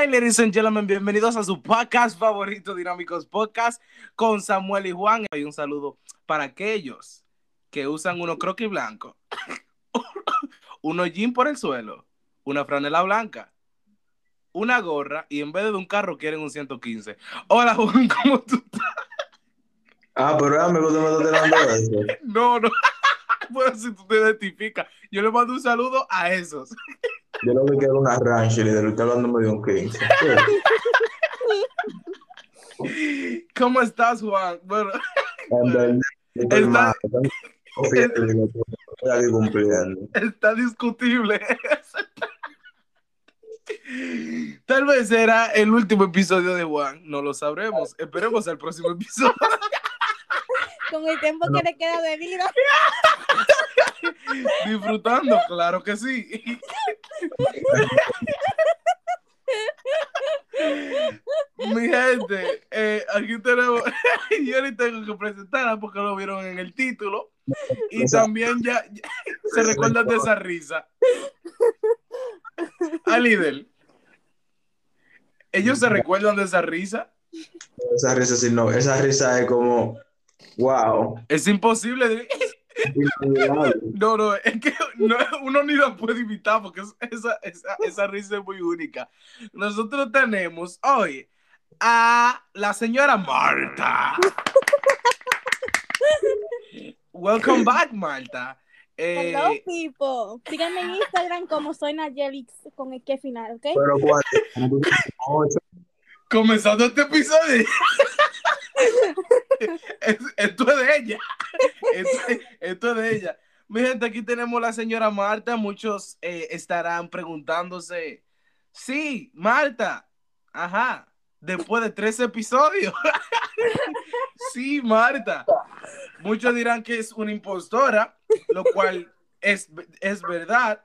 Hi, ladies and gentlemen, bienvenidos a su podcast favorito, Dinámicos Podcast, con Samuel y Juan. Y un saludo para aquellos que usan uno croquis blanco, uno jean por el suelo, una franela blanca, una gorra y en vez de un carro quieren un 115. Hola, Juan, ¿cómo tú estás? Ah, pero amigo, tú me estás tirando eso. No, no. Bueno, si tú te identificas, yo le mando un saludo a esos. Yo lo que quiero una ranch y de lo que hablando de un 15. ¿Cómo estás, Juan? Bueno, Está- está discutible. Tal vez era el último episodio de Juan, no lo sabremos. Esperemos al próximo episodio. con el tiempo que le queda de vida. Disfrutando, claro que sí. Mi gente, eh, aquí tenemos, yo ni tengo que presentarla porque lo vieron en el título y también ya, ya se recuerdan de esa risa. A líder, ellos se recuerdan de esa risa. Esa risa, sí, no, esa risa es como, wow. Es imposible. de-. No, no, es que no- uno ni la puede imitar porque es- esa, esa, esa risa es muy única. Nosotros tenemos hoy a la señora Marta. Welcome back, Marta. Eh, Hello, people. Síganme en Instagram como soy Nayelix con el que final, ¿ok? Pero ocho, comenzando este episodio. Es- esto es de ella. Esto, esto es de ella. Mi gente, aquí tenemos la señora Marta. Muchos eh, estarán preguntándose. Sí, Marta. Ajá. Después de tres episodios. sí, Marta. Muchos dirán que es una impostora, lo cual es, es verdad.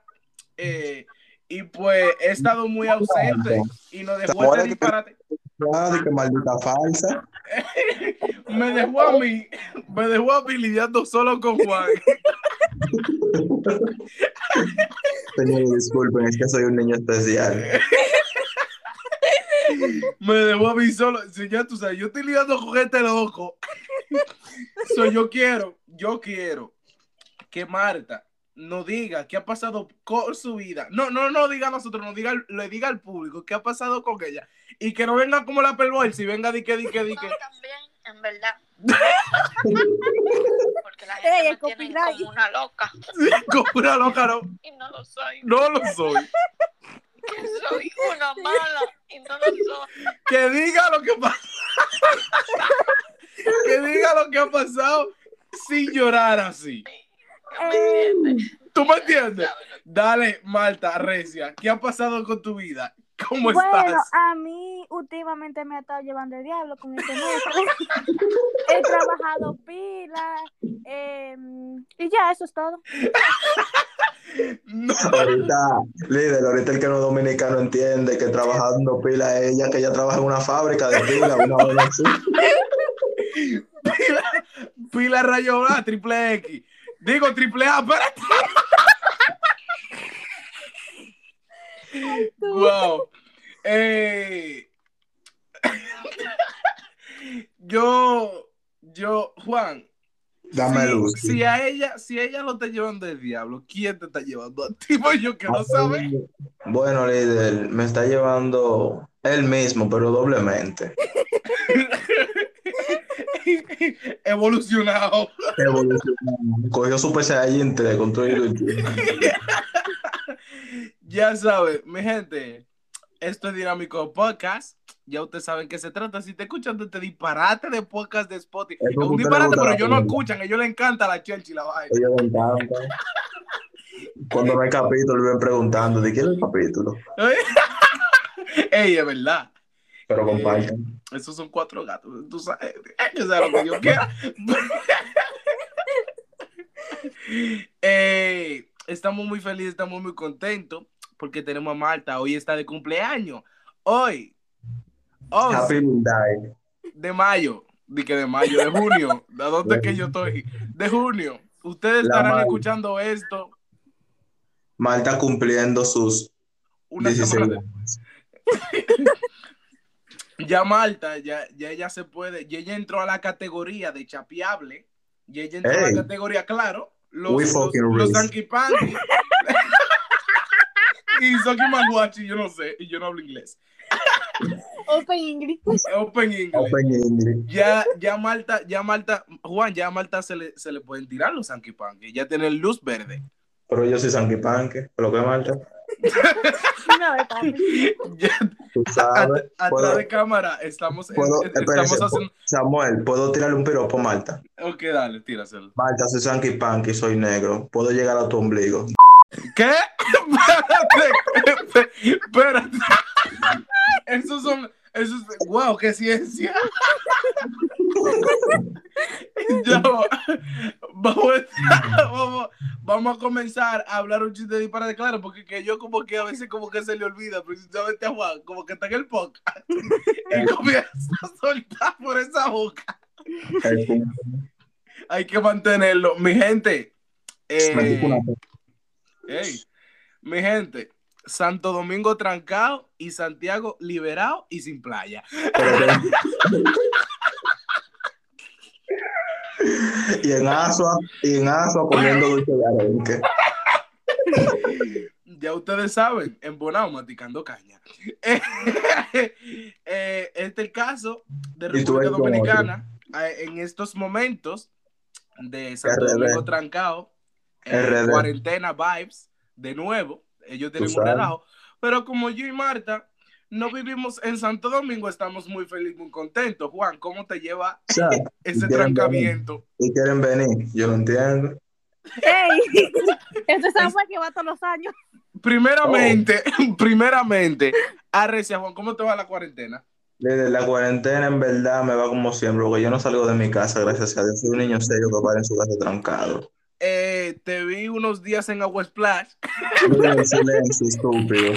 Eh, y pues he estado muy ausente y nos dejó este disparate. De que maldita falsa. Me dejó a mí, me dejó a mí lidiando solo con Juan. Señores, disculpen, es que soy un niño especial. Me dejó a mí solo. Si ya tú sabes, yo estoy lidiando con este loco. So, yo quiero, yo quiero que Marta nos diga qué ha pasado con su vida. No, no, no diga a nosotros, no diga, le diga al público qué ha pasado con ella. Y que no venga como la perversa si venga di que, di que, di que. No, también, en verdad. Porque la Ey, gente el me tiene como una loca. Como una loca, no, Y no lo soy. no lo soy. Que soy una mala. Y no lo soy. que diga lo que pasa. que diga lo que ha pasado sin llorar así. ¿No entiendes? ¿Tú me entiendes? Dale, Marta, Recia, ¿qué ha pasado con tu vida? ¿Cómo Bueno, estás? a mí últimamente me ha estado llevando el diablo con este mes. He trabajado pila eh, y ya, eso es todo. No, Ahorita, líder, ahorita el que no es dominicano entiende que trabajando pila es ella, que ella trabaja en una fábrica de pila, una vaina así. pila, pila rayo A, triple X. Digo triple A, espérate. Wow. Eh, yo, yo, Juan, Dame si, luz. si a ella, si ella lo está llevando el diablo, ¿quién te está llevando a ti? Pues yo que no sabe. Bueno, líder, me está llevando él mismo, pero doblemente. Evolucionado. Evolucionando. Cogió Super Saiyajin 3 con todo el Ya sabe, mi gente, esto es Dinámico Podcast. Ya ustedes saben qué se trata. Si te escuchan de este disparate de podcast de Spotify, Es un le disparate, pero ellos no escuchan, a ellos les encanta la chelcha y la vaina. Ellos me encantan. Cuando no hay capítulo, viven preguntando de quién es el capítulo. Ey, es verdad. Pero compartan. Esos son cuatro gatos. Tú sabes, ellos saben lo que yo quiero. Eh, estamos muy felices, estamos muy contentos porque tenemos a Marta. Hoy está de cumpleaños. Hoy, Happy birthday. de mayo, de que de mayo, de junio, ¿de dónde es que yo estoy? De junio. Ustedes La estarán escuchando esto Malta cumpliendo sus una 16 semana. Ya Marta, ya, ya ella se puede, ya ella entró a la categoría de chapeable, y ella entró a la categoría, claro, los, We los, los y Soki Manguachi, yo no sé, y yo no hablo inglés. Open English. Open English. Open English. Ya, ya Malta, ya Malta, Juan, ya a Malta se le, se le pueden tirar los Sanky Panky, ya tienen luz verde. Pero yo soy Sanky Panque, pero qué Marta. Atrás de cámara estamos, Puedo, espérense, estamos haciendo. Samuel, ¿puedo tirarle un piropo a Marta? Ok, dale, tíraselo. Marta, soy Sanky Panky, soy negro. Puedo llegar a tu ombligo. ¿Qué? Espérate, espérate. Esos son, esos, wow, qué ciencia. Vamos, vamos, vamos a comenzar a hablar un chiste de disparate, claro, porque que yo como que a veces como que se le olvida, precisamente a Juan, como que está en el podcast y comienza a soltar por esa boca. Hay que mantenerlo. Mi gente, eh, Ey, mi gente, Santo Domingo trancado y Santiago liberado y sin playa. y en Asua, y en Asua comiendo dulce de arenque. Ya ustedes saben, en Bonao maticando caña. Eh, este es el caso de República Dominicana eh, en estos momentos de Santo RD. Domingo trancado, eh, RD. cuarentena vibes, de nuevo, ellos tienen un relajo, pero como yo y Marta no vivimos en Santo Domingo, estamos muy felices, muy contentos. Juan, ¿cómo te lleva O sea, ese trancamiento? y quieren venir, yo no entiendo. ¡Ey! Ese Samuel que va todos los años. Primeramente, primeramente, arrecia Juan, ¿cómo te va la cuarentena? Desde la cuarentena, en verdad, me va como siempre, porque yo no salgo de mi casa, gracias a Dios. Soy un niño serio que para en su casa trancado. Eh, te vi unos días en Agua Splash. Silencio, estúpido.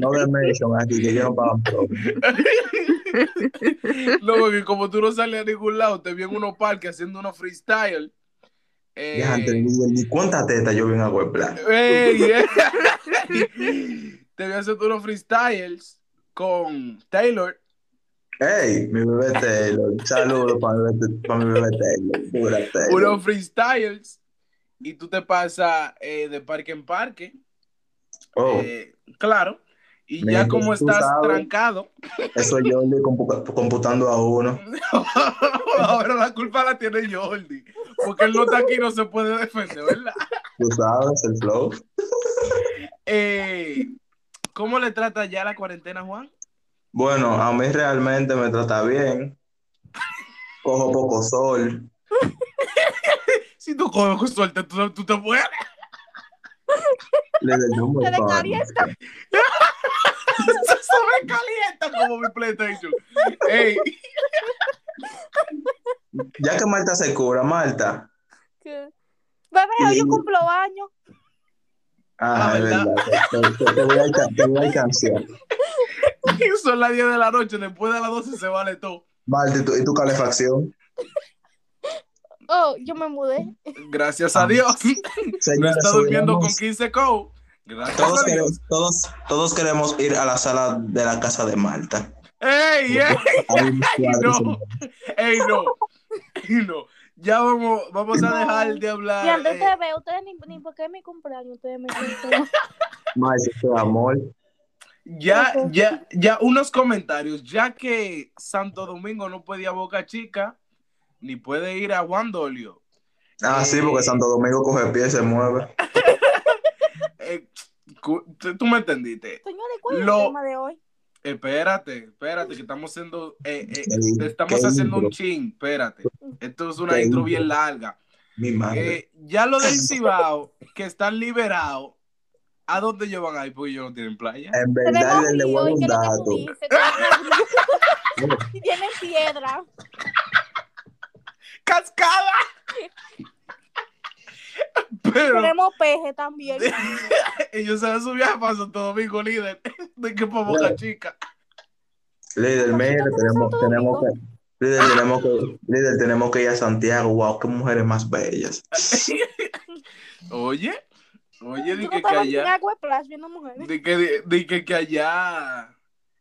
No de mention aquí, que yo no pago. No, porque como tú no sales a ningún lado, te vi en unos parques haciendo unos freestyle. Eh, antes, ni, ni cuánta teta yo vi en Agua Plan. ey, ey. te vi haciendo unos freestyles con Taylor. Hey, mi bebé Taylor. Saludos para mi bebé, para mi bebé Taylor. Pura Taylor. Unos freestyles. Y tú te pasas eh, de parque en parque. Oh, Eh, claro. Y ya como estás sabes. trancado, eso le compu- computando a uno. ahora la culpa la tiene Jordi. Porque él no está aquí y no se puede defender, ¿verdad? Tú sabes, el flow. Eh, ¿Cómo le trata ya la cuarentena, Juan? Bueno, a mí realmente me trata bien. Cojo poco sol. Si tú coges suerte, tú, tú te mueres. Le doy un Se le calienta. Se sobrecalienta como mi PlayStation. Ey, Ya que Marta se cura, Marta. que- Bebé, hoy yo cumplo años. Ah, Ah, es ¿verdad? verdad. Te, te- te voy a, te voy a alcanzar. son las 10 de la noche, después de las 12 se vale todo. Marta, ¿y tu, y tu calefacción? Oh, yo me mudé. Gracias a Dios. No Señores, está durmiendo con subiremos- 15 co. Gracias Todos a Dios. queremos, todos, todos queremos ir a la sala de la casa de Marta. ¡Ey, ey! Cuadros No. ¡Ey, no! ¡Ey, no! Ya vamos, vamos a dejar de hablar. Y antes eh, de ver, ustedes ni, ni porque es mi cumpleaños, ustedes me tu amor. Ya, ya, ya, unos comentarios. Ya que Santo Domingo no puede ir a Boca Chica, ni puede ir a Juan Dolio. Ah, sí, Eh. porque Santo Domingo coge pie y se mueve. Eh, tú tú me entendiste. Señores, ¿cuál es Lo- el tema de hoy? Espérate, espérate, que estamos haciendo, eh, eh, estamos qué haciendo un chin, espérate. Esto es una Qué intro bien larga. Mi madre. Eh, ya lo del Cibao, que están liberados, ¿a dónde ellos van a ir? Porque ellos no tienen playa. en verdad, Tenemos le voy ¿y un dato. tienen piedra. ¡Cascada! Pero Tenemos peje también. ellos se van a su viaje para Santo Domingo, líder. De que para Boca Chica. Líder, mire, tenemos, tenemos que, líder, tenemos que, líder, tenemos que ir a Santiago. Wow, qué mujeres más bellas. Oye, Oye, di que, que allá, di que, di- di que, que allá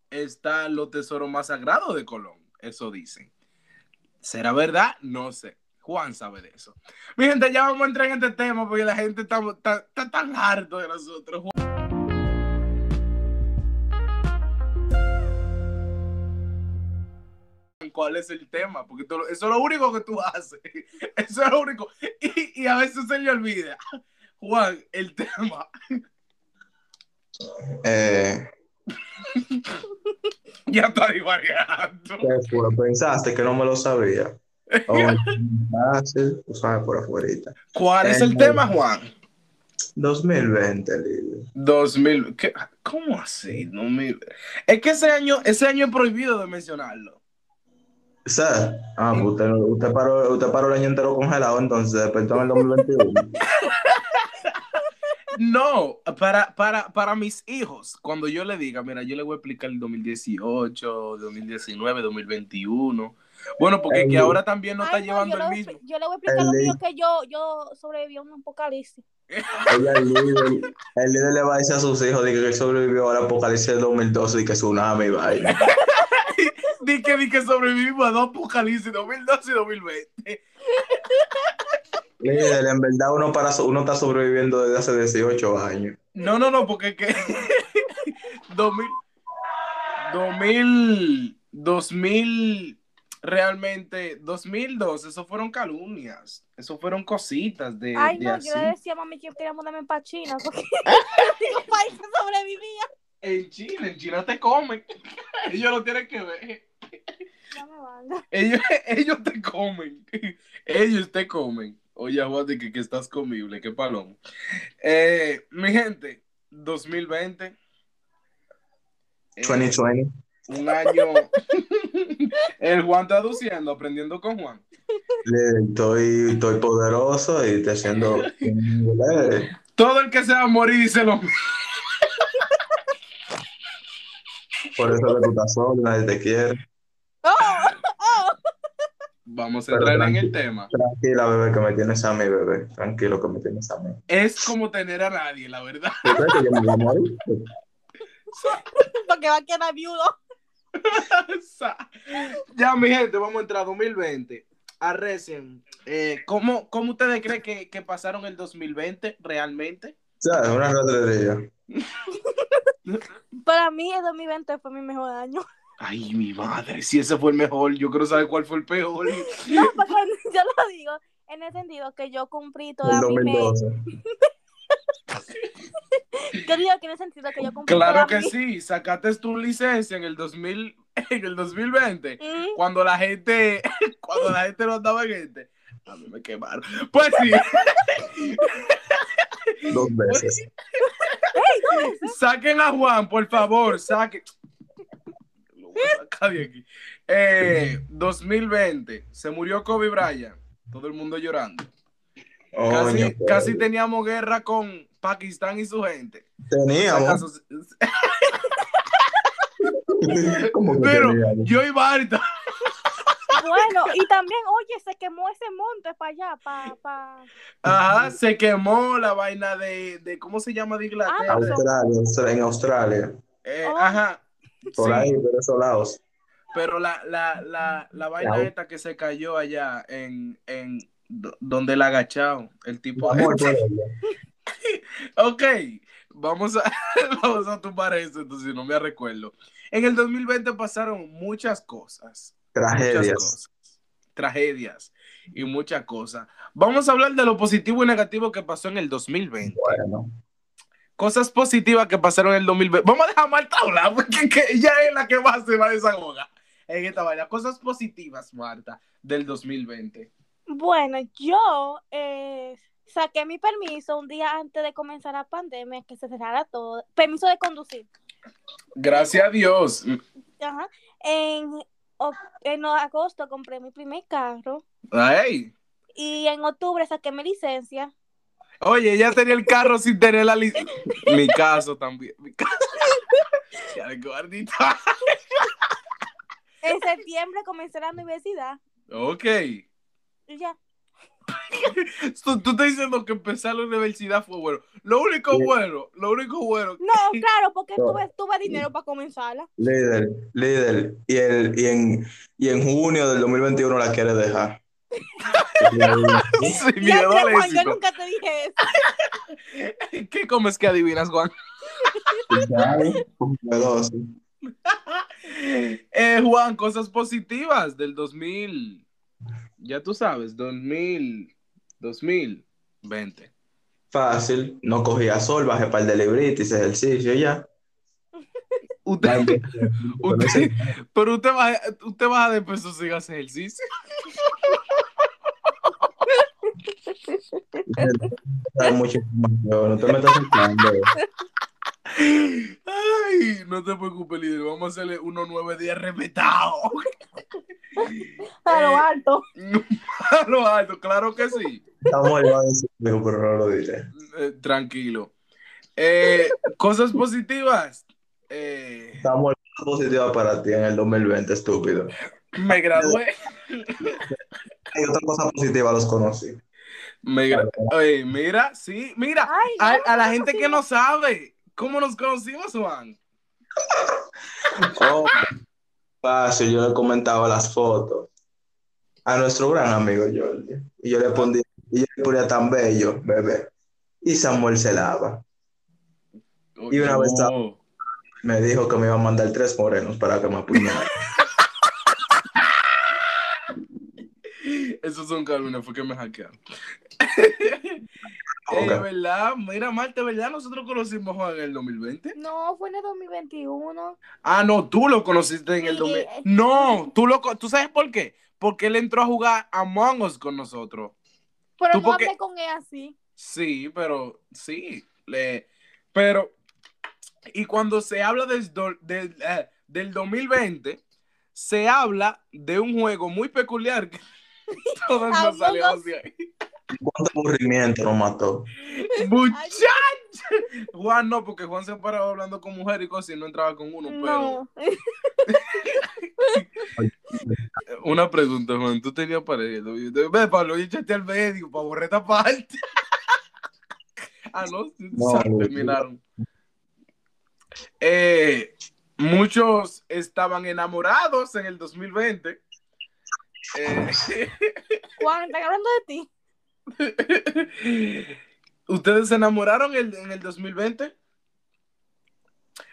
están los tesoros más sagrados de Colón. Eso dicen. ¿Será verdad? No sé. Juan sabe de eso. Mi gente, ya vamos a entrar en este tema porque la gente está, está- está tan harto de nosotros. ¿Cuál es el tema? Porque tú- eso es lo único que tú haces. Eso es lo único. Y, y a veces se le olvida. Juan, el tema. Eh, Ya está divariando. ¿Qué fue? ¿Pensaste que no me lo sabía? Oh, tú sabes por afuera. ¿Cuál es el tema, Juan? 2020, Lili. 2000. ¿qué? ¿Cómo así? 2000. Es que ese año, ese año es prohibido de mencionarlo. O sea, ah, pues usted, usted, paró, usted paró el año entero congelado, entonces despertó en el 2021. No, para, para, para mis hijos, cuando yo le diga, mira, yo le voy a explicar el 2018, 2019, 2021. Bueno, porque El- que ahora también no está no, llevando el mismo. yo le voy a explicar El lo mío que yo, yo sobreviví a un apocalipsis. Ella, el, líder, el líder le va a decir a sus hijos de que él sobrevivió al apocalipsis del 2012 y que tsunami vaina. Di que, di que sobrevivimos a dos apocalipsis, 2012 y 2020. Líder, en verdad uno, para, uno está sobreviviendo desde hace 18 años. No, no, no, porque que 2000, 2000, 2000, realmente, 2002, eso fueron calumnias, eso fueron cositas de, Ay, de no, así. yo le decía a mami que yo quería mudarme para China porque digo, país sobrevivía. En China, en China te comen. Ellos lo tienen que ver. Me. Ellos, ellos te comen. Ellos te comen. Oye, Juan, de que, que estás comible, qué palomo. Eh, mi gente, 2020. eh, 2020. un año. El Juan traduciendo, aprendiendo con Juan. Estoy, estoy poderoso y estoy haciendo... Todo el que se va a morir dice lo mismo. Por eso tú estás solo, nadie te quiere. ¡Oh! ¡Oh! Vamos a Pero entrar en el tema. Tranquila, bebé, que me tienes a mí, bebé. Tranquilo, que me tienes a mí. Es como tener a nadie, la verdad. ¿Tú crees que yo me voy a morir? Porque va a quedar viudo. ya, mi gente, vamos a entrar 2020. Arrecen. Eh, ¿cómo, ¿Cómo ustedes creen que, que pasaron el 2020 realmente? O sea, es una ratrería. Para mí el 2020 fue mi mejor año. Ay, mi madre, si ese fue el mejor, yo quiero saber cuál fue el peor. No, porque yo lo digo en el sentido que yo cumplí El toda mi meta. 2012. Yo digo que en el sentido que yo cumplí Claro que sí, sacaste tu licencia en el 2000, en el 2020, Mm, cuando la gente, cuando la gente no andaba en gente. A mí me quemaron. Pues sí, Dos veces. saquen a Juan, por favor, saquen. Lo voy a sacar de aquí. Eh, 2020, se murió Kobe Bryant, todo el mundo llorando. Casi, casi teníamos guerra con Pakistán y su gente. Teníamos. ¿Acaso- ¿Cómo que Pero yo y Barta. Bueno, y también, oye, se quemó ese monte para allá, para... Pa... Ajá, se quemó la vaina de, de ¿cómo se llama de Inglaterra? Ah, Australia, Austra- en Australia. Eh, Oh. Ajá. Por sí, ahí, por esos lados. pero la, la, la, la vaina esta que se cayó allá en, en do- donde la agachado, el tipo. Amor por ella. ok, vamos a, vamos a tumbar eso, entonces no me recuerdo. En el 2020 pasaron muchas cosas. Muchas Tragedias. cosas. Tragedias y muchas cosas. Vamos a hablar de lo positivo y negativo que pasó en el 2020. Bueno, Cosas positivas que pasaron en el 2020. Vamos a dejar a Marta hablar, porque que ella es la que más se va a desahogar en esta vaina. Cosas positivas, Marta, del 2020. Bueno, yo eh, saqué mi permiso un día antes de comenzar la pandemia, que se cerrara todo. Permiso de conducir. Gracias a Dios. Ajá. En, en agosto compré mi primer carro Ay. y en octubre saqué mi licencia. Oye, ella tenía el carro sin tener la licencia. Mi caso también. Mi caso. En septiembre comencé la universidad Ok. y ya. Tú, tú estás diciendo que empezar la universidad fue bueno. Lo único Sí. bueno, lo único bueno. No, claro, porque No. tuve, tuve dinero para comenzarla. Líder, líder. Y, el, y, en, y en junio del 2021 la quiere dejar. Sí, mi Ya, Juan, yo nunca te dije eso. ¿Qué comes que adivinas, Juan? Dos. Eh, Juan, cosas positivas del 2000. Ya tú sabes, 2000, 2020. Fácil. No cogía sol, bajé para el de librito, hice ejercicio ya. Usted, usted- pero usted baja, usted baja de peso si hace ejercicio. No te metas. Ay, no te preocupes, líder. Vamos a hacerle unos nueve días respetados. A lo Eh, alto. A lo alto, claro que sí. Estamos pero no lo diré. Eh, tranquilo. Eh, cosas positivas. Eh, Estamos positiva para ti en el 2020, estúpido. me gradué. Y otra cosa positiva los conocí. Me gra- Oye, mira, sí, mira. Ay, A, a la gente que no sabe cómo nos conocimos, Juan. Oh, fácil, yo le comentaba las fotos a nuestro gran amigo Jordi. Y yo le ponía, y yo le ponía tan bello, bebé. Y Samuel se lava. Y una vez No. Me dijo que me iba a mandar tres morenos para que me apuñalara. Esos son Carolina, fue que me hackearon. Eh, ¿verdad? Mira, Marta, ¿verdad? Nosotros conocimos a Juan en el 2020. No, fue en el 2021. Ah, no, tú lo conociste en el Sí, 2000. eh, No, tú lo ¿tú sabes por qué? Porque él entró a jugar Among Us con nosotros. Pero ¿Tú no por qué? hablé con él así. Sí, pero sí. Le, pero, y cuando se habla del, do- del, eh, del 2020, se habla de un juego muy peculiar que todos nos salimos de ahí. ¿Cuánto aburrimiento nos mató? ¡Muchacho! Juan no, porque Juan se paraba hablando con mujer y cosas y no entraba con uno, pero... No. Una pregunta, Juan. ¿Tú tenías pareja? Ve, Pablo, échate al medio para borrar esta parte. ah, no, terminaron. Eh, muchos estaban enamorados en el 2020. Eh, Juan, están hablando de ti. ¿Ustedes se enamoraron el- en el 2020?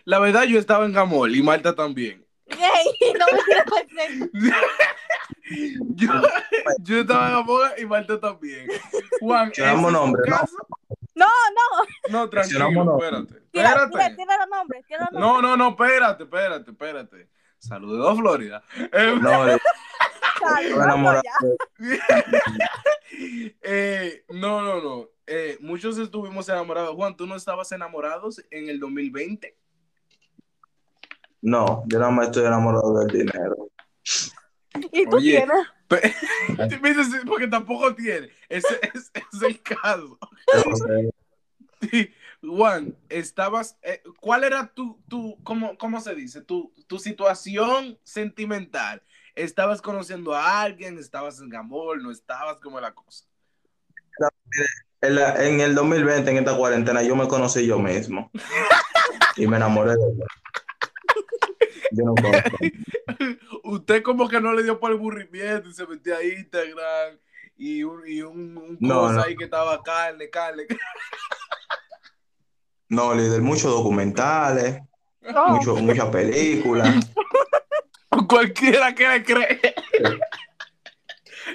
La verdad, yo estaba en amor y Marta también. Ey, no me yo, yo estaba en amor y Marta también. Juan, Mencionamos ¿ese es tu nombres, ¿no? caso? No, no. No, tranquilo, nombres. espérate. Tira, tira, Espérate. tira los nombres. Tira los nombres. No, no, no, espérate, espérate, espérate. Saludos, Florida. Eh, No, eh, no, no, no. Eh, muchos estuvimos enamorados. Juan, ¿tú no estabas enamorados en el 2020? No, yo nada más estoy enamorado del dinero. Y tú Oye. tienes. Porque tampoco tiene. Ese es, es el caso. Juan, estabas, eh, ¿cuál era tu, tu cómo, cómo se dice? Tu, tu situación sentimental. ¿Estabas conociendo a alguien? ¿Estabas en amor? ¿No estabas? ¿Cómo era la cosa? En, la- en el 2020, en esta cuarentena, yo me conocí yo mismo. Y me enamoré de él. Yo no conozco. Usted como que no le dio por el aburrimiento y se metió a Instagram y un, y un, un No, cosa no. ahí que estaba carne, carne. No, líder, muchos documentales, Oh, mucho, muchas películas. Cualquiera que le cree.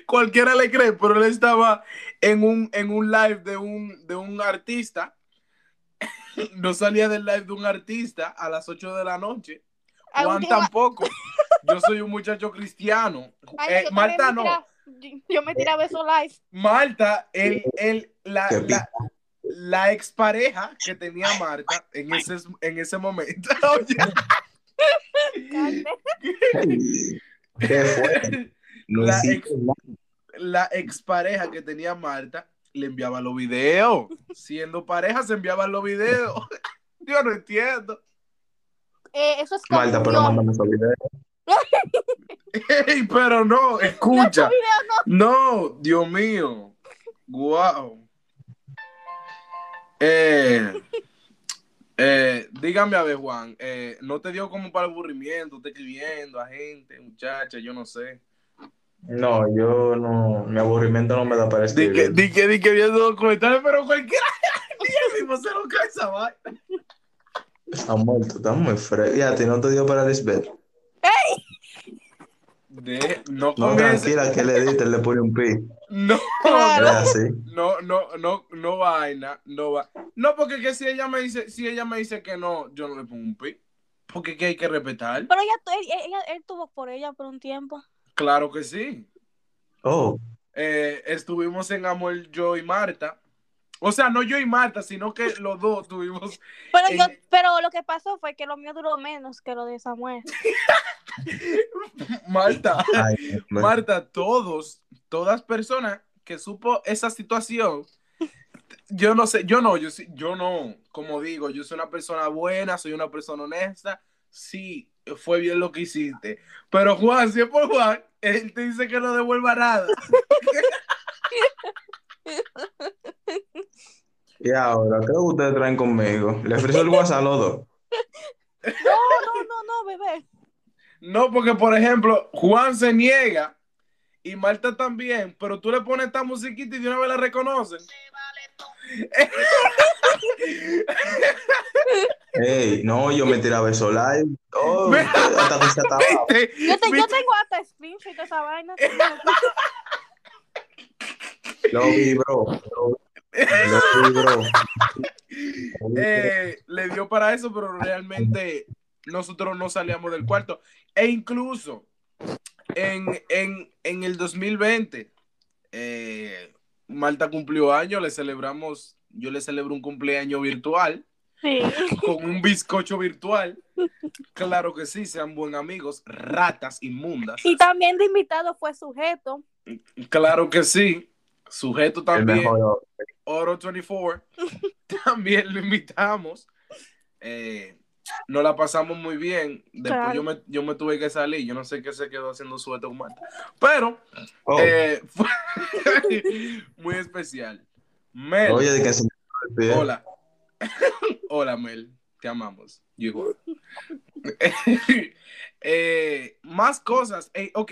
Cualquiera le cree, pero él estaba en un, en un live de un, de un artista. No salía del live de un artista a las 8 de la noche. Juan tampoco. Yo soy un muchacho cristiano. Ay, Eh, Marta me no. yo- me tiraba eso live. Marta, el, el, la, la, la expareja que tenía Marta en ese, en ese momento. Oye, Carne. ¿Qué fue? No La ex- la expareja que tenía Marta le enviaba los videos. Siendo pareja, se enviaban los videos. Yo no entiendo. Eh, eso es Marta, pero confusión. mándame esos videos. Ey, pero no, No, escucha. no. No, Dios mío. Wow. Eh, eh, dígame a ver, Juan, eh, ¿no te dio como para aburrimiento? ¿Te escribiendo a gente, muchacha, yo no sé? No, yo no, mi aburrimiento no me da para Di que, escribir. di que, di que viendo documentales, pero cualquiera día mismo se lo cae esa vaina. Está muerto, está muy fresco. ¿Y a ti no te dio para Lisbeth? De, no No, comience. tranquila, que le diste, le pone un pi. No, Claro. así. no, no, no, no vaina, no va. No, porque que si ella me dice, si ella me dice que no, yo no le pongo un pi. Porque que hay que respetar. Pero ella, él, ella- él tuvo por ella por un tiempo. Claro que sí. Oh, Eh, estuvimos en Amor yo y Marta. O sea, no yo y Marta, sino que los dos tuvimos. Pero yo, pero lo que pasó fue que lo mío duró menos que lo de Samuel. Marta, ay. Marta, todos, todas personas que supo esa situación, yo no sé, yo no, yo sí, yo no, como digo, yo soy una persona buena, soy una persona honesta, sí, fue bien lo que hiciste. Pero Juan, si es por Juan, él te dice que no devuelva nada. Y ahora, ¿qué ustedes traen conmigo? ¿Le ofreció el WhatsApp a los dos? No, no, no, no, bebé. No, porque por ejemplo, Juan se niega y Marta también, pero tú le pones esta musiquita y de una vez la reconocen. Ey, no, yo me tiraba eso live. Oh. Yo, te, yo ¿Viste? tengo hasta screenshot de esa vaina. Lo vi, bro. Lo vi. Eh, le dio para eso, pero realmente nosotros no salíamos del cuarto. E incluso en, en, en el 2020, eh, Marta cumplió años, le celebramos, yo le celebro un cumpleaños virtual Sí. con un bizcocho virtual. Claro que sí, sean buen amigos, ratas inmundas. Y también de invitado fue sujeto. Claro que sí, sujeto El también. mejor. Oro 24, también lo invitamos. Eh, nos la pasamos muy bien. Después Claro. yo, me, yo me tuve que salir. Yo no sé qué se quedó haciendo suerte con Marta. Pero Oh, eh, fue muy especial. Mel, oye, de que se hola. hola, Mel. Te amamos. You igual. Eh, más cosas. Ey, ok.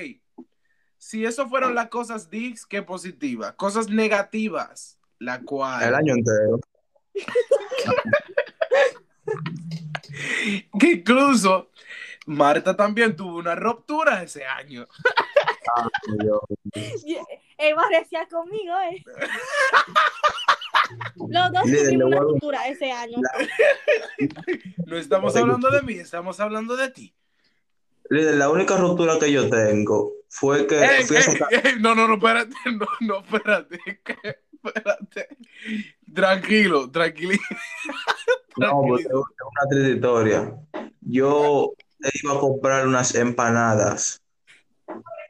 Si eso fueron las cosas dix, que positivas. Cosas negativas. La cual. El año entero. que incluso Marta también tuvo una ruptura ese año. Dios. Él parecía conmigo, eh. Los dos tuvimos una voy a- cultura ese año. No estamos hablando de mí, estamos hablando de ti. Líder, la única ruptura que yo tengo fue que Ey, fui a ey, sacar. ey, no, no, no, espérate, no, no, espérate, espérate. Tranquilo, tranquilo. No, porque es una triste historia. Yo iba a comprar unas empanadas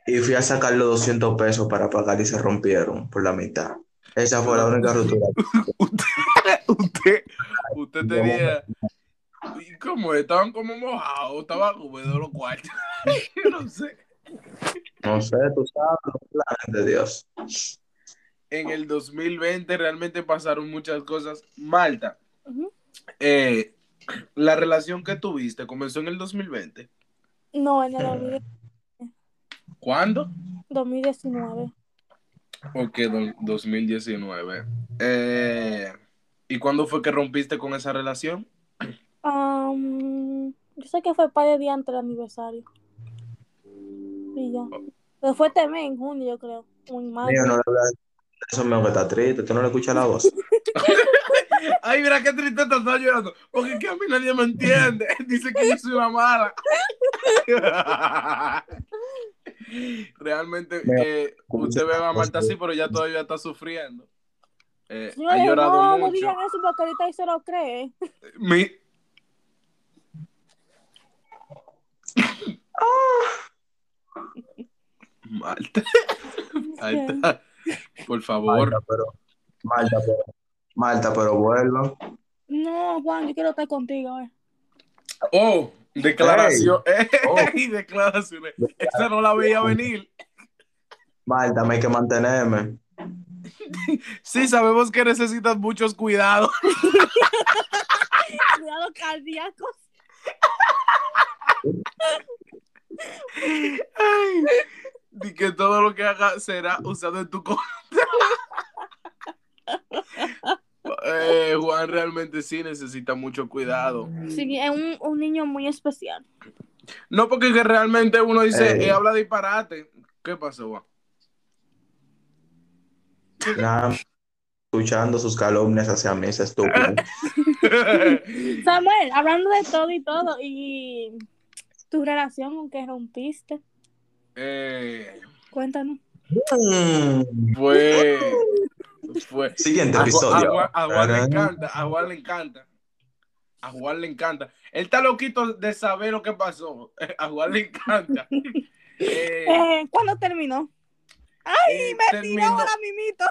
y fui a sacar los 200 pesos para pagar y se rompieron por la mitad. Esa fue la única ruptura. Usted, usted tenía. ¿y ¿Cómo? Estaban como mojados, estaban húmedos los cuartos. No sé. No sé, tú sabes, los planes de Dios. en el 2020 realmente pasaron muchas cosas. Malta, eh, la relación que tuviste comenzó en el 2020. No, en el 2000 ¿Cuándo? 2019. Ok, do- 2019. Eh, ¿Y cuándo fue que rompiste con esa relación? Yo sé que fue par de días antes del aniversario. Y ya. Pero fue este mes, en junio, yo creo. En mayo. Mío, no le hablas eso, mío, que está triste. Tú no le escuchas la voz. Ay, mira qué triste te está llorando. Porque es que a mí nadie me entiende. Dice que yo soy una mala. Realmente, Mira, eh, usted ve a Marta así, pero ya todavía está sufriendo. Eh, ha llorado no, no mucho. digan eso porque ahorita ahí se lo cree. Mi- Marta. Marta, por favor. Malta, pero. Malta, pero. Malta, pero vuelva. No, Juan, yo quiero estar contigo. eh. Oh, declaración. Oh. Ey, declaraciones. Esa no la veía venir. Malta, me hay que mantenerme. Sí, sabemos que necesitas muchos cuidados. Cuidado cardíaco. Ay, y que todo lo que haga será usado en tu contra. Eh, Juan realmente sí necesita mucho cuidado. Sí, es un, un niño muy especial. No porque que realmente uno dice, Ey. eh, habla disparate. ¿Qué pasó, Juan? Nada, escuchando sus calumnias hacia mí, ese estúpido. Samuel, hablando de todo y todo, y tu relación con que rompiste, Eh, cuéntanos. Mm. fue, fue. Siguiente A, Ju- a episodio. A Juan le encanta, a Juan le encanta. A Juan le encanta. Él está loquito de saber lo que pasó. A Juan le encanta. Eh, Eh, ¿Cuándo terminó? ¡Ay, eh, me terminó- tiró ahora mimito!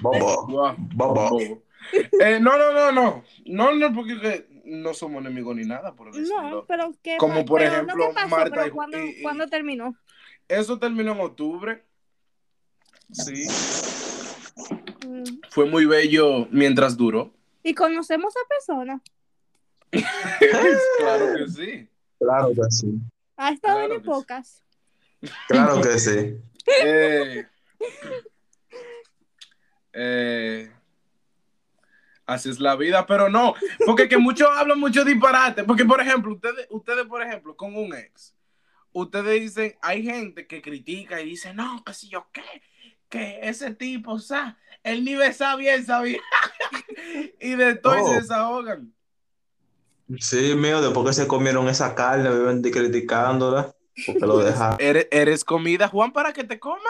Bobo, bobo. Eh, no, no, no, no. No, no, porque que no somos enemigos ni nada por el No, estilo. pero ¿qué Como por pero ejemplo, no, ¿qué pasó? Marta Pero y- ¿cuándo, y- y- cuándo terminó? Eso terminó en octubre. Sí. Mm. Fue muy bello mientras duró. ¿Y conocemos a personas? claro que sí. Claro que sí. ¿Ha estado Claro en que sí. épocas? Claro que sí. Eh, eh, así es la vida, pero no, porque que muchos hablan mucho disparate, porque por ejemplo, ustedes, ustedes por ejemplo, con un ex, ustedes dicen, hay gente que critica y dice, no, que si yo qué, que ese tipo, o sea, él ni besa bien, sabía, y de todo Oh. se desahogan. Sí, mío, después que se comieron esa carne, viven de- criticándola, porque lo dejaron. ¿Eres, eres comida, Juan, para que te coman?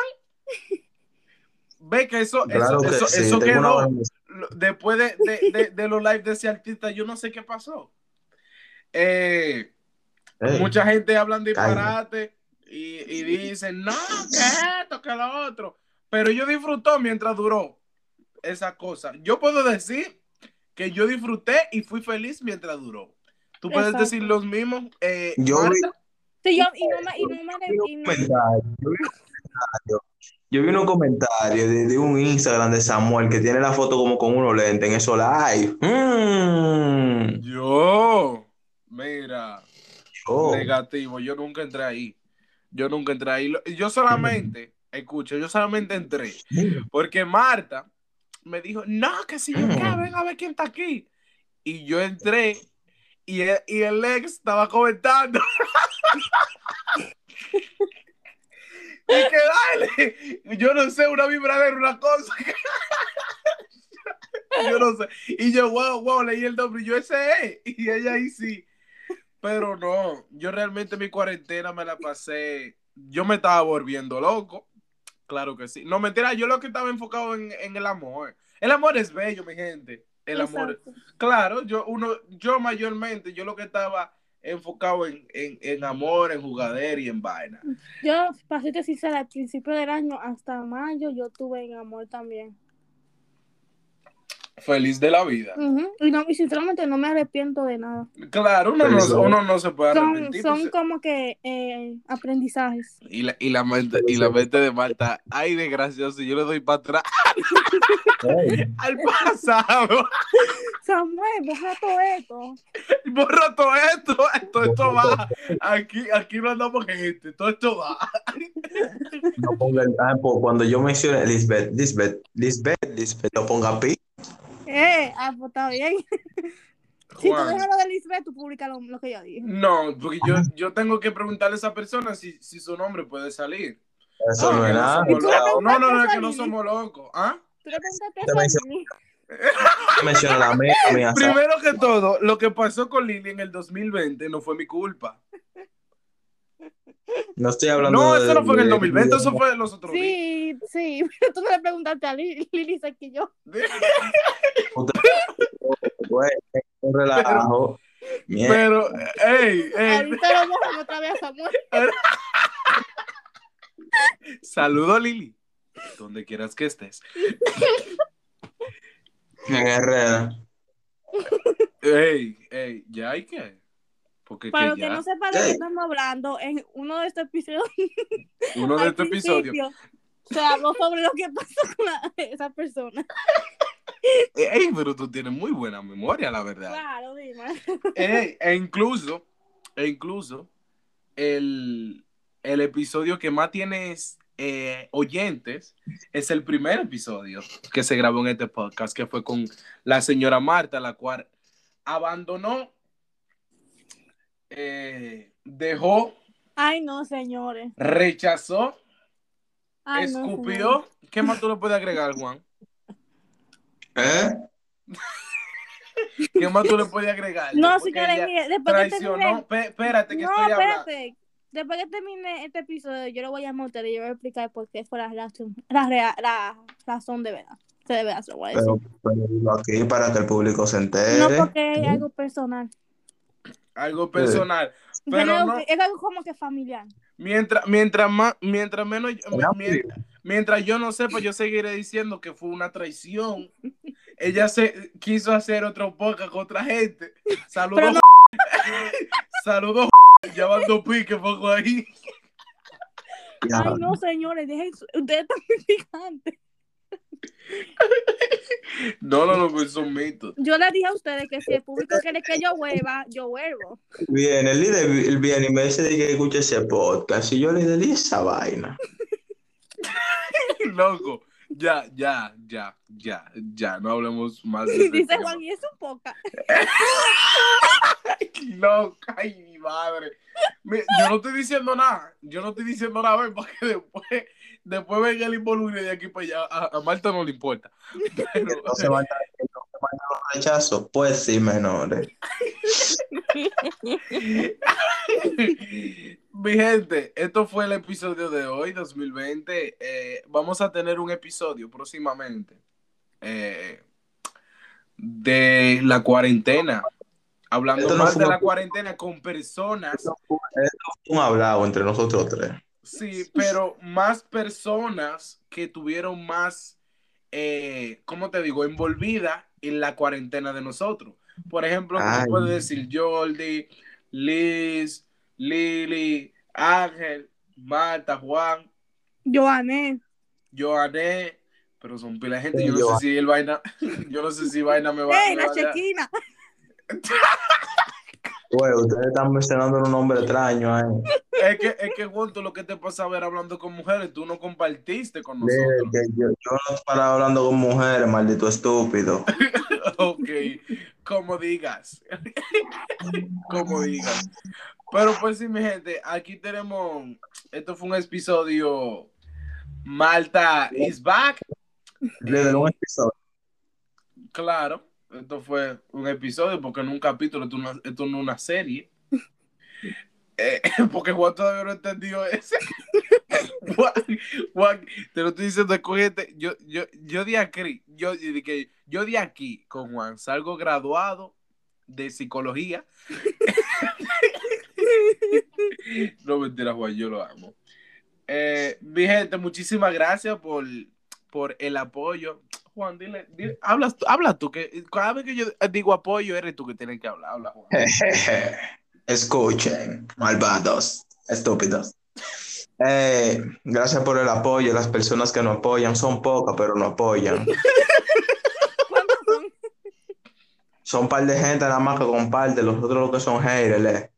Ve que eso, Claro eso, que eso, sí, eso quedó. una- después de, de, de, de los lives de ese artista, yo no sé qué pasó. Eh, mucha gente hablan disparate y, y dicen, no, que esto, que lo otro. Pero yo disfrutó mientras duró esa cosa. Yo puedo decir que yo disfruté y fui feliz mientras duró. Tú puedes Exacto. decir los mismos. Eh, Yo vi-? Sí, yo, y no me, y no me, y no- comentario, yo vi un comentario, de, de un Instagram de Samuel que tiene la foto como con unos lentes en eso live. Mm. Yo, mira. Negativo, yo nunca entré ahí. Yo nunca entré ahí. Yo solamente, escucha, yo solamente entré porque Marta me dijo, no, que si yo qué, ven a ver quién está aquí. Y yo entré y el, y el ex estaba comentando. y que dale, yo no sé, una vibradera, una cosa. yo no sé. Y yo, wow, wow, leí el nombre y yo ese es. Y ella ahí sí. Pero no, yo realmente mi cuarentena me la pasé, yo me estaba volviendo loco, claro que sí. No, mentira, yo lo que estaba enfocado en, en el amor. El amor es bello, mi gente. El amor, claro, yo uno, yo mayormente, yo lo que estaba enfocado en, en, en amor, en jugadera y en vaina. Yo, para serte sincera, al principio del año hasta mayo yo tuve en amor también. Feliz de la vida. Y, no, y sinceramente no me arrepiento de nada. Claro, uno, no, la uno no se puede Son, arrepentir. son pues, como que eh, aprendizajes. y, la, y, la mente, y la mente de Marta, ay, de gracioso, yo le doy para atrás al pasado. Samuel, borra todo esto. Borra todo esto, esto, esto va. Aquí, aquí no andamos gente, todo esto va. no ponga el tiempo. Cuando yo mencione Lisbeth, Lisbeth, Lisbeth, Lisbeth, no ponga pi. Eh, ah, pues está bien. Si tú dejas lo de Lisbeth, tú publicas lo, lo que yo dije. No, porque yo, yo tengo que preguntarle a esa persona si, si su nombre puede salir. Eso no, es nada. somos ¿Y tú le locos. No, no, no, es que no somos locos. ¿Ah? Tú le preguntaste a. Menciona la mía. Primero que todo, lo que pasó con Lili en el 2020 no fue mi culpa. No estoy hablando No, de- eso no fue en el de- 2020, eso fue los otros días. Sí, sí, pero tú no le preguntaste a Lili, Lili sé que yo. Relajo. Mierda. Pero, ey, ey, Ahorita lo otra vez a Samuel. saludo Lili. Donde quieras que estés. En Herrera. Ey, ey, ya hay que. Porque Para que los que ya, no sepan de qué estamos hablando, en uno de estos episodios, uno de estos episodios. se habló sobre lo que pasó con la- esa persona. Ey, pero tú tienes muy buena memoria, la verdad. Claro, dime. Ey, e incluso, e incluso, el, el episodio que más tienes eh, oyentes es el primer episodio que se grabó en este podcast, que fue con la señora Marta, la cual abandonó, eh, dejó, Ay, no, señores. rechazó, Ay, no, escupió. ¿Qué más tú le puedes agregar, Juan? ¿Eh? ¿Qué más tú le puedes agregar? No, señores, mire, después que traicionó. termine, Pe- espérate, que no, estoy hablando. espérate. Después que termine este episodio, yo lo voy a ustedes y yo voy a explicar por qué fue la razón, la, rea- la razón de verdad. Se de verdad se lo voy a decir. Pero, pero aquí para que el público se entere. no porque es algo personal. Algo personal. Pero no, es algo como que familiar. mientras, mientras más, mientras menos, mientras, mientras yo no sepa, yo seguiré diciendo que fue una traición. Ella se quiso hacer otro podcast con otra gente. Saludos. No- Saludos. Llevando pique poco ahí. Ay, no, señores, dejen, ustedes están muy picantes. No, no, no, pues son mitos. Yo les dije a ustedes que si el público quiere que yo vuelva, yo vuelvo. Viene, el líder viene y me dice que escuche ese podcast. Y yo le di esa vaina. Loco. Ya, ya, ya, ya, ya. No hablemos más de este Dice tema. Juan, y es un poca. Loca, ay, mi madre. Yo no estoy diciendo nada. Yo no estoy diciendo nada, porque después, después venga el involucre de aquí para allá. A, a Marta no le importa. Pero, No se manda no se manda los rechazos. Pues sí, menores. mi gente, esto fue el episodio de hoy, 2020. Eh, vamos a tener un episodio próximamente eh, de la cuarentena. Hablando Esto más de la cuarentena con personas Un hablado entre nosotros tres. Sí, pero más personas que tuvieron más, eh, ¿cómo te digo?, envolvida en la cuarentena de nosotros. Por ejemplo, puedes decir Jordi, Liz, Lili, Ángel, Marta, Juan, Joané. Joané, pero son pila de gente. Yo no Joan. sé si el vaina, yo no sé si vaina me va, ¡Ey, me la va a chequina! Güey, ustedes están mencionando un nombre extraño ahí. Es que, es que, Juan, tú lo que te pasa a ver hablando con mujeres, tú no compartiste con nosotros. yo, yo no parado hablando con mujeres, maldito estúpido. Ok, como digas. como digas. Pero pues sí, mi gente, aquí tenemos, esto fue un episodio, Malta is back, Líder, un episodio. claro, esto fue un episodio porque no un capítulo, esto, no- esto no es una serie. Eh, porque Juan todavía no entendió ese. Juan, Juan, te lo estoy diciendo, escogete. Yo, yo, yo de aquí, yo, yo de aquí con Juan salgo graduado de psicología. No mentira, Juan, yo lo amo. Eh, mi gente, muchísimas gracias por, por el apoyo. Juan, dile, dile habla, habla tú, que cada vez que yo digo apoyo, eres tú que tienes que hablar. Habla, Juan. Escuchen, malvados, estúpidos. Eh, gracias por el apoyo. Las personas que nos apoyan son pocas, pero nos apoyan. ¿Cuántos son? Son un par de gente nada más que comparte. Los otros lo que son haters. eh.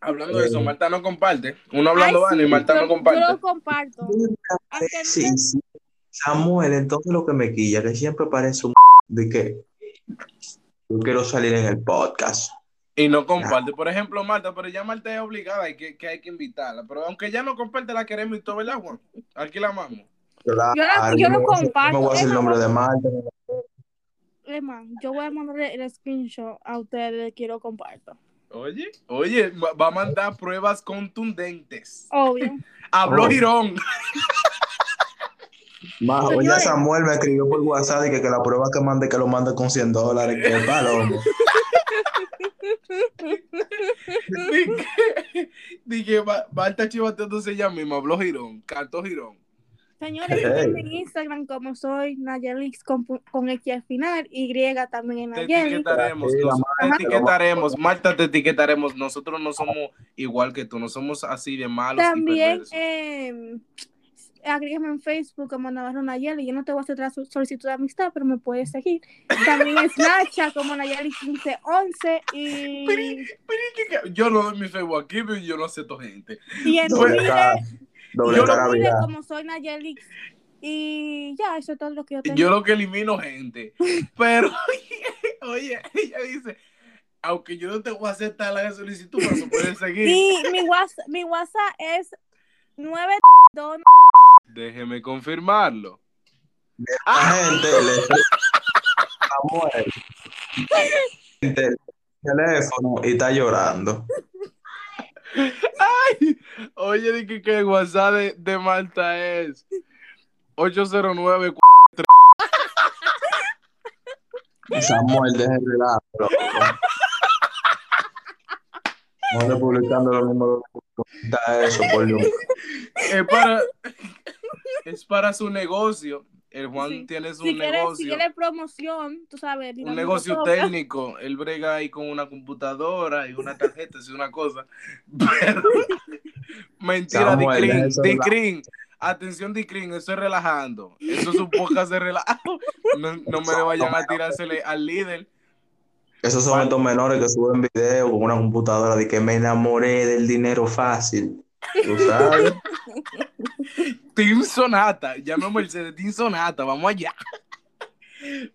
Hablando de eso, Marta no comparte. Uno hablando Ay, vano y Marta yo- no comparte. Yo lo comparto. No Sí. Samuel, entonces lo que me quilla, que siempre parece un de que yo quiero salir en el podcast. Y no comparte. Por ejemplo, Marta, pero ya Marta es obligada y que, que hay que invitarla. Pero aunque ya no comparte, la queremos y todo, ¿verdad, Juan? Aquí la amamos. Claro, Yo la- yo hacer- comparto. me voy a hacer el nombre de Marta. Es yo voy a mandarle el screenshot a ustedes lo comparto. Oye, oye, va va a mandar pruebas contundentes. Obvio. Habló Oh. Girón. Ma, oye, Señores. Samuel me escribió por WhatsApp y que, que la prueba que mande que lo mande con 100 dólares. Que palomo. Dije, dije, Ma- Marta chivateándose ella misma. Habló Girón. Cantó Girón. Señores, Hey. en Instagram como soy Nayelix con, con X al final, Y también en Te Nayeli. etiquetaremos, Sí, la nosotros te Marta, etiquetaremos, Marta te etiquetaremos, nosotros no somos igual que tú, no somos así de malos También eh, agrégame en Facebook como Navarro Nayeli. Yo no te voy a hacer otra so- solicitud de amistad, pero me puedes seguir. También en Snapchat como Nayeli 1511 y, Pero, pero ¿y qué- Yo no doy mi Facebook aquí, pero yo no acepto gente. y en Twitter, cara, doble y en cara virada. como soy Nayeli. Y ya, eso es todo lo que yo tengo. Yo lo que elimino gente. Pero, oye, ella dice, aunque yo no te voy a aceptar la solicitud, pero puedes seguir. Y mi WhatsApp, mi WhatsApp es 92 Déjeme confirmarlo. La gente le. Gente, el teléfono y está llorando. Oye, dije que el WhatsApp de, de Marta es 809 Samuel, deja el relajo. No publicando los números de cuenta eso, por Dios. es para, es para su negocio. El Juan Sí. tiene su Si quieres, si negocio. quieres promoción, tú sabes. un negocio técnico. Él brega ahí con una computadora y una tarjeta, es una cosa. Pero, mentira, Dicrin. Dicrin. Atención, Dicrin, eso es relajando. Eso es un podcast de relajo. No, no me le vayan a tirársele al líder. Esos son estos menores que suben videos con una computadora de que me enamoré del dinero fácil. ¿Tú sabes? Team Sonata, llame a Mercedes, Team Sonata, vamos allá.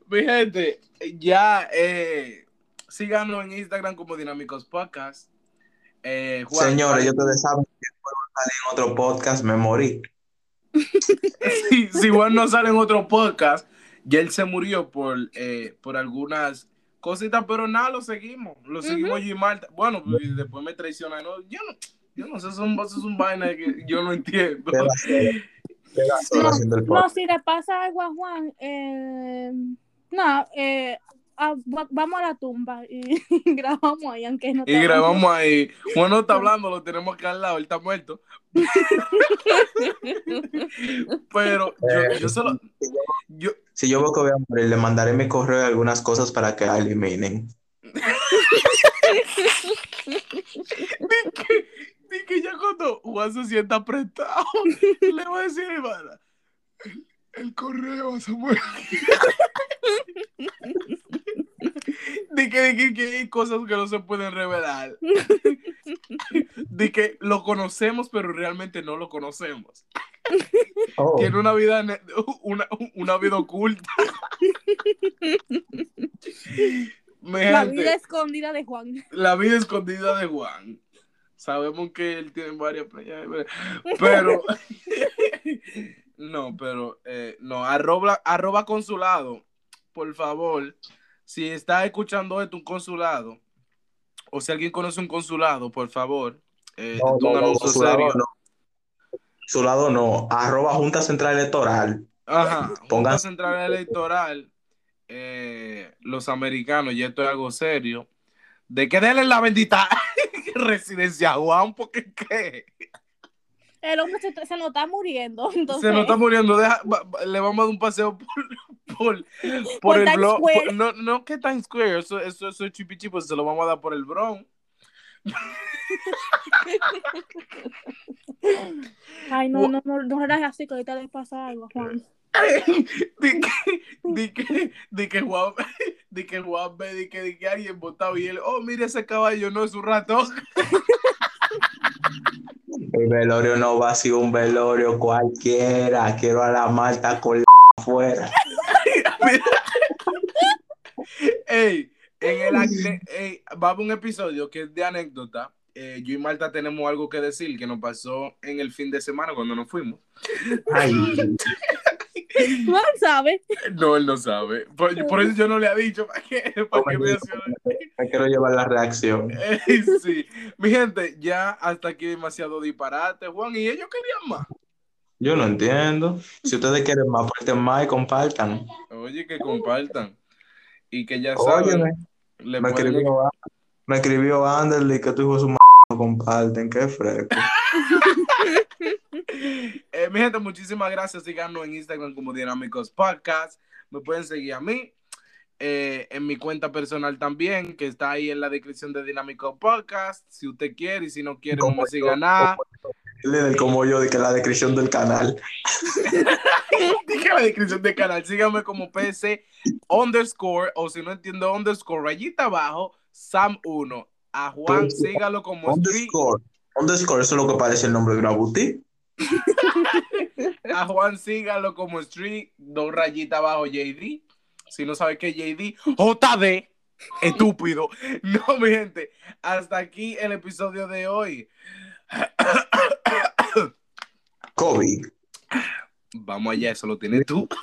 Mi gente, ya eh, síganos en Instagram como Dinámicos Podcast. Eh, Juan, Señores, yo ustedes saben que en otro podcast, me morí. si, si Juan no sale en otro podcast, ya él se murió por, eh, por algunas cositas, pero nada, lo seguimos. Lo seguimos yo y Marta. Bueno, y después me traiciona. ¿no? Yo no, yo no sé, son, es un vaina que yo no entiendo. No, si le pasa algo a Juan, eh, no, eh, ah, va- vamos a la tumba y, grabamos ahí, aunque no Y grabamos ahí. Juan no está hablando, lo tenemos acá al lado, él está muerto. Pero yo, yo solo. Yo, Si yo veo que voy a morir, le mandaré mi correo y algunas cosas para que la eliminen. Que ya cuando Juan se sienta apretado, le voy a decir, hermana, el, el correo, Samuel. Di que, di que, que hay cosas que no se pueden revelar. Di que lo conocemos, pero realmente no lo conocemos. Oh, Tiene una vida, una, una vida oculta. La gente, vida escondida de Juan. la vida escondida de Juan. Sabemos que él tiene varias playas, pero no, pero eh, no, arroba, arroba consulado, por favor, si está escuchando esto un consulado, o si alguien conoce un consulado, por favor, eh, no, no, no, anuncio su lado serio. no. Su lado no. Arroba Junta Central Electoral. Ajá, Junta Central Electoral, eh, los americanos, y esto es algo serio, de que denle la bendita residencia Juan, porque qué. El hombre se, se nos está muriendo. Entonces, Se nos está muriendo. deja- le vamos a dar un paseo por, por, por, Por el blog. No, no que Times Square, eso, eso, eso es chipi pues se lo vamos a dar por el Bronx. Ay, no, no, no, no así, que ahorita le pasa algo, Juan. Di que, di que, di que Juan, di que Juan ve, di que, di que alguien votado y él, oh, mire ese caballo, no es un ratón. El velorio no va a ser un velorio cualquiera. Quiero a la Marta con la afuera. Ey, en el acne- ey, va a haber un episodio que es de anécdota. Eh, yo y Marta tenemos algo que decir que nos pasó en el fin de semana cuando nos fuimos. Ay, Juan sabe. No, él no sabe. Por, por eso yo no le he dicho para que, para que me me quiero llevar la reacción. Ey, sí. Mi gente, ya hasta aquí demasiado disparate, Juan, y ellos querían más. Yo no entiendo. Si ustedes quieren más, aporten más y compartan. Oye, que compartan. Y que ya saben, Óyeme, le me pueden- escribió, me escribió Anderly que tu hijo es un m***, comparten. Qué fresco. Eh, mi gente, muchísimas gracias. Síganos en Instagram como Dinámicos Podcast. Me pueden seguir a mí. eh, en mi cuenta personal también, que está ahí en la descripción de Dinámico Podcast. Si usted quiere y si no quiere, no Como me yo, siga nada. Líder como yo, de que la descripción del canal. Dije la descripción del canal. Síganme como PC underscore, o si no entiendo, underscore, rayita abajo, Sam1. A Juan, sígalo como. Underscore. Underscore, eso es lo que parece el nombre de una boutique. A Juan, sígalo como Street, dos rayitas abajo, JD. Si no sabe qué JD, JD. Estúpido. No, mi gente. Hasta aquí el episodio de hoy. Kobe. Vamos allá, eso lo tienes tú.